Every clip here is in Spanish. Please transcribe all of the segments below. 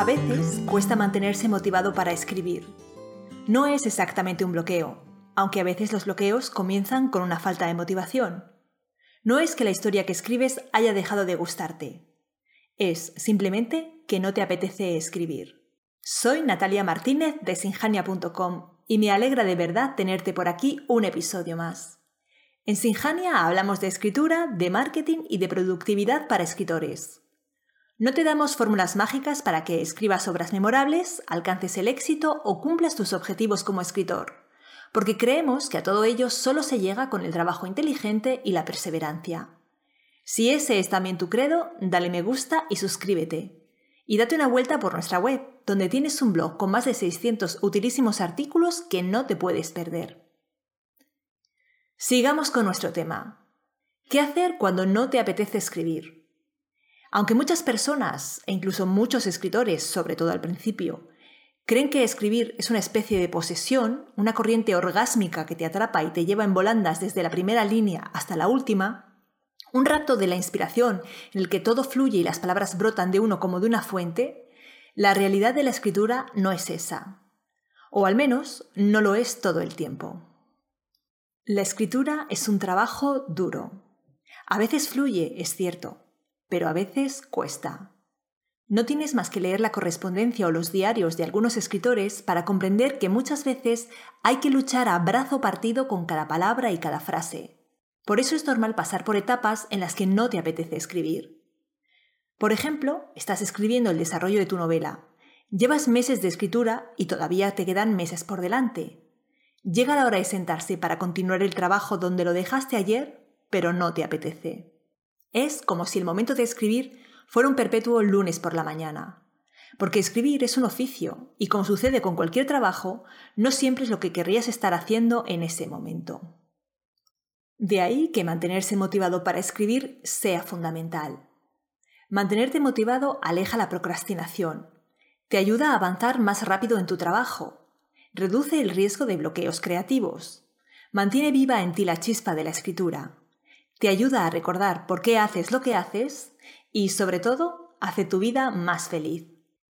A veces cuesta mantenerse motivado para escribir. No es exactamente un bloqueo, aunque a veces los bloqueos comienzan con una falta de motivación. No es que la historia que escribes haya dejado de gustarte. Es simplemente que no te apetece escribir. Soy Natalia Martínez de sinjania.com y me alegra de verdad tenerte por aquí un episodio más. En Sinjania hablamos de escritura, de marketing y de productividad para escritores. No te damos fórmulas mágicas para que escribas obras memorables, alcances el éxito o cumplas tus objetivos como escritor, porque creemos que a todo ello solo se llega con el trabajo inteligente y la perseverancia. Si ese es también tu credo, dale me gusta y suscríbete. Y date una vuelta por nuestra web, donde tienes un blog con más de 600 utilísimos artículos que no te puedes perder. Sigamos con nuestro tema. ¿Qué hacer cuando no te apetece escribir? Aunque muchas personas, e incluso muchos escritores, sobre todo al principio, creen que escribir es una especie de posesión, una corriente orgásmica que te atrapa y te lleva en volandas desde la primera línea hasta la última, un rato de la inspiración en el que todo fluye y las palabras brotan de uno como de una fuente, la realidad de la escritura no es esa. O al menos no lo es todo el tiempo. La escritura es un trabajo duro. A veces fluye, es cierto, pero a veces cuesta. No tienes más que leer la correspondencia o los diarios de algunos escritores para comprender que muchas veces hay que luchar a brazo partido con cada palabra y cada frase. Por eso es normal pasar por etapas en las que no te apetece escribir. Por ejemplo, estás escribiendo el desarrollo de tu novela. Llevas meses de escritura y todavía te quedan meses por delante. Llega la hora de sentarse para continuar el trabajo donde lo dejaste ayer, pero no te apetece. Es como si el momento de escribir fuera un perpetuo lunes por la mañana. Porque escribir es un oficio y como sucede con cualquier trabajo, no siempre es lo que querrías estar haciendo en ese momento. De ahí que mantenerse motivado para escribir sea fundamental. Mantenerte motivado aleja la procrastinación, te ayuda a avanzar más rápido en tu trabajo, reduce el riesgo de bloqueos creativos, mantiene viva en ti la chispa de la escritura te ayuda a recordar por qué haces lo que haces y, sobre todo, hace tu vida más feliz.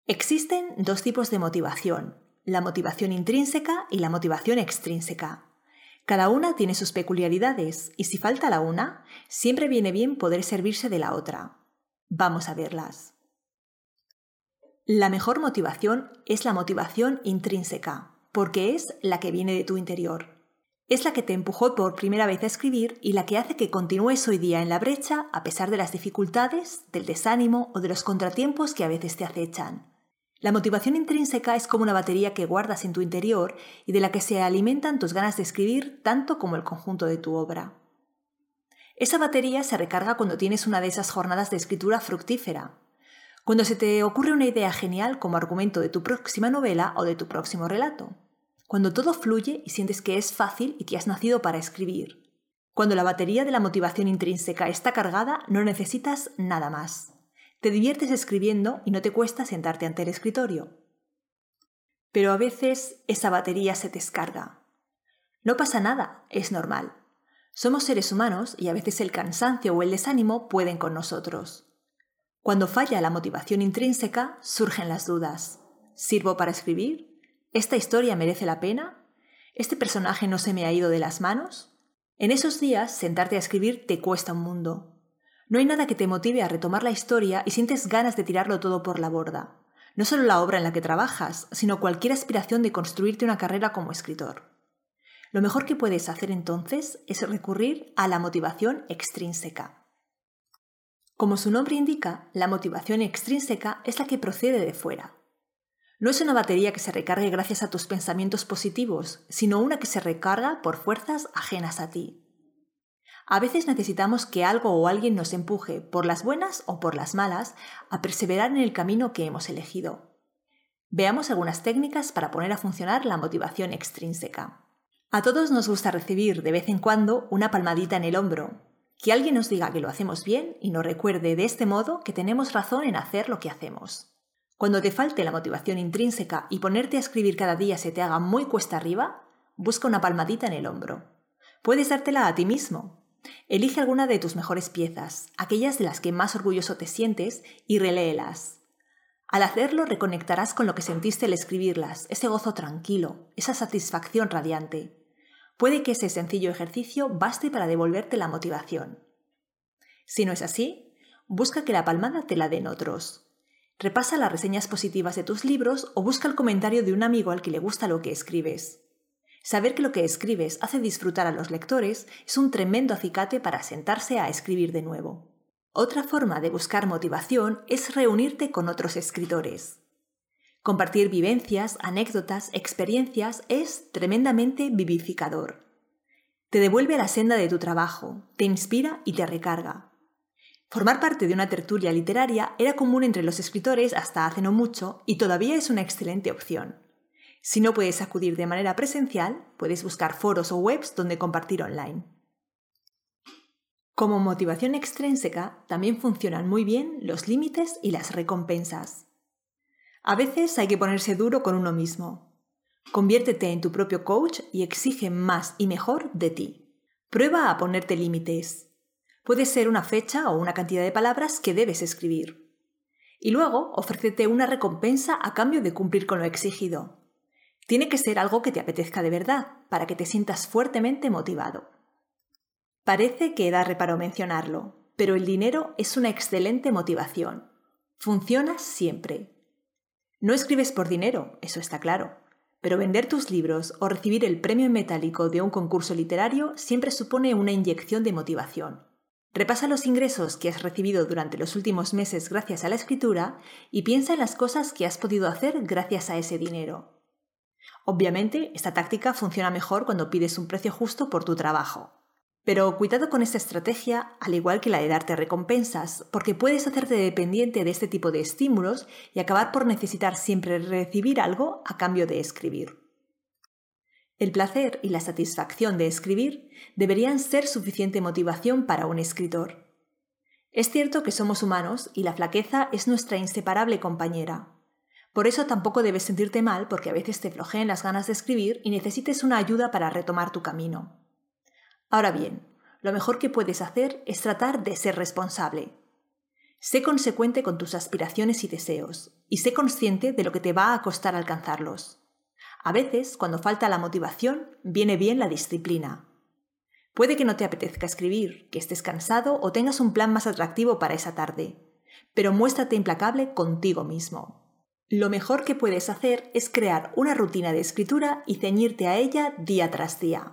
Existen dos tipos de motivación, la motivación intrínseca y la motivación extrínseca. Cada una tiene sus peculiaridades y si falta la una, siempre viene bien poder servirse de la otra. Vamos a verlas. La mejor motivación es la motivación intrínseca, porque es la que viene de tu interior. Es la que te empujó por primera vez a escribir y la que hace que continúes hoy día en la brecha a pesar de las dificultades, del desánimo o de los contratiempos que a veces te acechan. La motivación intrínseca es como una batería que guardas en tu interior y de la que se alimentan tus ganas de escribir tanto como el conjunto de tu obra. Esa batería se recarga cuando tienes una de esas jornadas de escritura fructífera, cuando se te ocurre una idea genial como argumento de tu próxima novela o de tu próximo relato cuando todo fluye y sientes que es fácil y que has nacido para escribir. Cuando la batería de la motivación intrínseca está cargada, no necesitas nada más. Te diviertes escribiendo y no te cuesta sentarte ante el escritorio. Pero a veces esa batería se descarga. No pasa nada, es normal. Somos seres humanos y a veces el cansancio o el desánimo pueden con nosotros. Cuando falla la motivación intrínseca, surgen las dudas. ¿Sirvo para escribir? ¿Esta historia merece la pena? ¿Este personaje no se me ha ido de las manos? En esos días, sentarte a escribir te cuesta un mundo. No hay nada que te motive a retomar la historia y sientes ganas de tirarlo todo por la borda. No solo la obra en la que trabajas, sino cualquier aspiración de construirte una carrera como escritor. Lo mejor que puedes hacer entonces es recurrir a la motivación extrínseca. Como su nombre indica, la motivación extrínseca es la que procede de fuera, no es una batería que se recargue gracias a tus pensamientos positivos, sino una que se recarga por fuerzas ajenas a ti. A veces necesitamos que algo o alguien nos empuje, por las buenas o por las malas, a perseverar en el camino que hemos elegido. Veamos algunas técnicas para poner a funcionar la motivación extrínseca. A todos nos gusta recibir de vez en cuando una palmadita en el hombro, que alguien nos diga que lo hacemos bien y nos recuerde de este modo que tenemos razón en hacer lo que hacemos. Cuando te falte la motivación intrínseca y ponerte a escribir cada día se te haga muy cuesta arriba, busca una palmadita en el hombro. Puedes dártela a ti mismo. Elige alguna de tus mejores piezas, aquellas de las que más orgulloso te sientes, y reléelas. Al hacerlo reconectarás con lo que sentiste al escribirlas, ese gozo tranquilo, esa satisfacción radiante. Puede que ese sencillo ejercicio baste para devolverte la motivación. Si no es así, busca que la palmada te la den otros. Repasa las reseñas positivas de tus libros o busca el comentario de un amigo al que le gusta lo que escribes. Saber que lo que escribes hace disfrutar a los lectores es un tremendo acicate para sentarse a escribir de nuevo. Otra forma de buscar motivación es reunirte con otros escritores. Compartir vivencias, anécdotas, experiencias es tremendamente vivificador. Te devuelve la senda de tu trabajo, te inspira y te recarga. Formar parte de una tertulia literaria era común entre los escritores hasta hace no mucho y todavía es una excelente opción. Si no puedes acudir de manera presencial, puedes buscar foros o webs donde compartir online. Como motivación extrínseca, también funcionan muy bien los límites y las recompensas. A veces hay que ponerse duro con uno mismo. Conviértete en tu propio coach y exige más y mejor de ti. Prueba a ponerte límites. Puede ser una fecha o una cantidad de palabras que debes escribir. Y luego ofrécete una recompensa a cambio de cumplir con lo exigido. Tiene que ser algo que te apetezca de verdad, para que te sientas fuertemente motivado. Parece que da reparo mencionarlo, pero el dinero es una excelente motivación. Funciona siempre. No escribes por dinero, eso está claro, pero vender tus libros o recibir el premio en metálico de un concurso literario siempre supone una inyección de motivación. Repasa los ingresos que has recibido durante los últimos meses gracias a la escritura y piensa en las cosas que has podido hacer gracias a ese dinero. Obviamente, esta táctica funciona mejor cuando pides un precio justo por tu trabajo. Pero cuidado con esta estrategia, al igual que la de darte recompensas, porque puedes hacerte dependiente de este tipo de estímulos y acabar por necesitar siempre recibir algo a cambio de escribir. El placer y la satisfacción de escribir deberían ser suficiente motivación para un escritor. Es cierto que somos humanos y la flaqueza es nuestra inseparable compañera. Por eso tampoco debes sentirte mal porque a veces te flojeen las ganas de escribir y necesites una ayuda para retomar tu camino. Ahora bien, lo mejor que puedes hacer es tratar de ser responsable. Sé consecuente con tus aspiraciones y deseos, y sé consciente de lo que te va a costar alcanzarlos. A veces, cuando falta la motivación, viene bien la disciplina. Puede que no te apetezca escribir, que estés cansado o tengas un plan más atractivo para esa tarde, pero muéstrate implacable contigo mismo. Lo mejor que puedes hacer es crear una rutina de escritura y ceñirte a ella día tras día.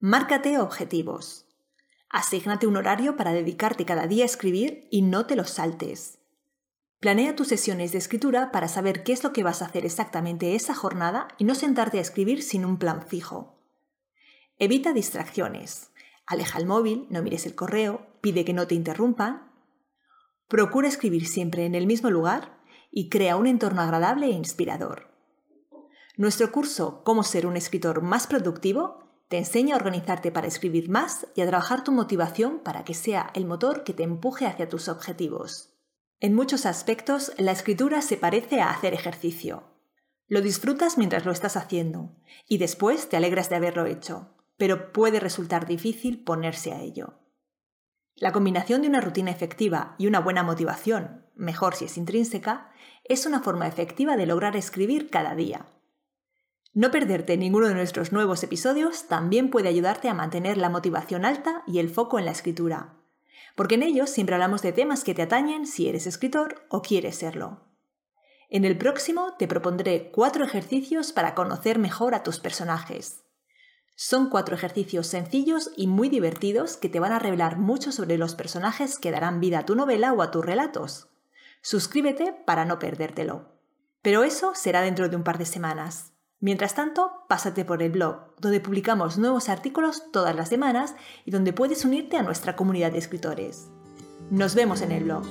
Márcate objetivos. Asígnate un horario para dedicarte cada día a escribir y no te los saltes. Planea tus sesiones de escritura para saber qué es lo que vas a hacer exactamente esa jornada y no sentarte a escribir sin un plan fijo. Evita distracciones. Aleja el móvil, no mires el correo, pide que no te interrumpan. Procura escribir siempre en el mismo lugar y crea un entorno agradable e inspirador. Nuestro curso Cómo ser un escritor más productivo te enseña a organizarte para escribir más y a trabajar tu motivación para que sea el motor que te empuje hacia tus objetivos. En muchos aspectos, la escritura se parece a hacer ejercicio. Lo disfrutas mientras lo estás haciendo y después te alegras de haberlo hecho, pero puede resultar difícil ponerse a ello. La combinación de una rutina efectiva y una buena motivación, mejor si es intrínseca, es una forma efectiva de lograr escribir cada día. No perderte ninguno de nuestros nuevos episodios también puede ayudarte a mantener la motivación alta y el foco en la escritura, porque en ellos siempre hablamos de temas que te atañen si eres escritor o quieres serlo. En el próximo te propondré cuatro ejercicios para conocer mejor a tus personajes. Son cuatro ejercicios sencillos y muy divertidos que te van a revelar mucho sobre los personajes que darán vida a tu novela o a tus relatos. Suscríbete para no perdértelo. Pero eso será dentro de un par de semanas. Mientras tanto, pásate por el blog, donde publicamos nuevos artículos todas las semanas y donde puedes unirte a nuestra comunidad de escritores. Nos vemos en el blog.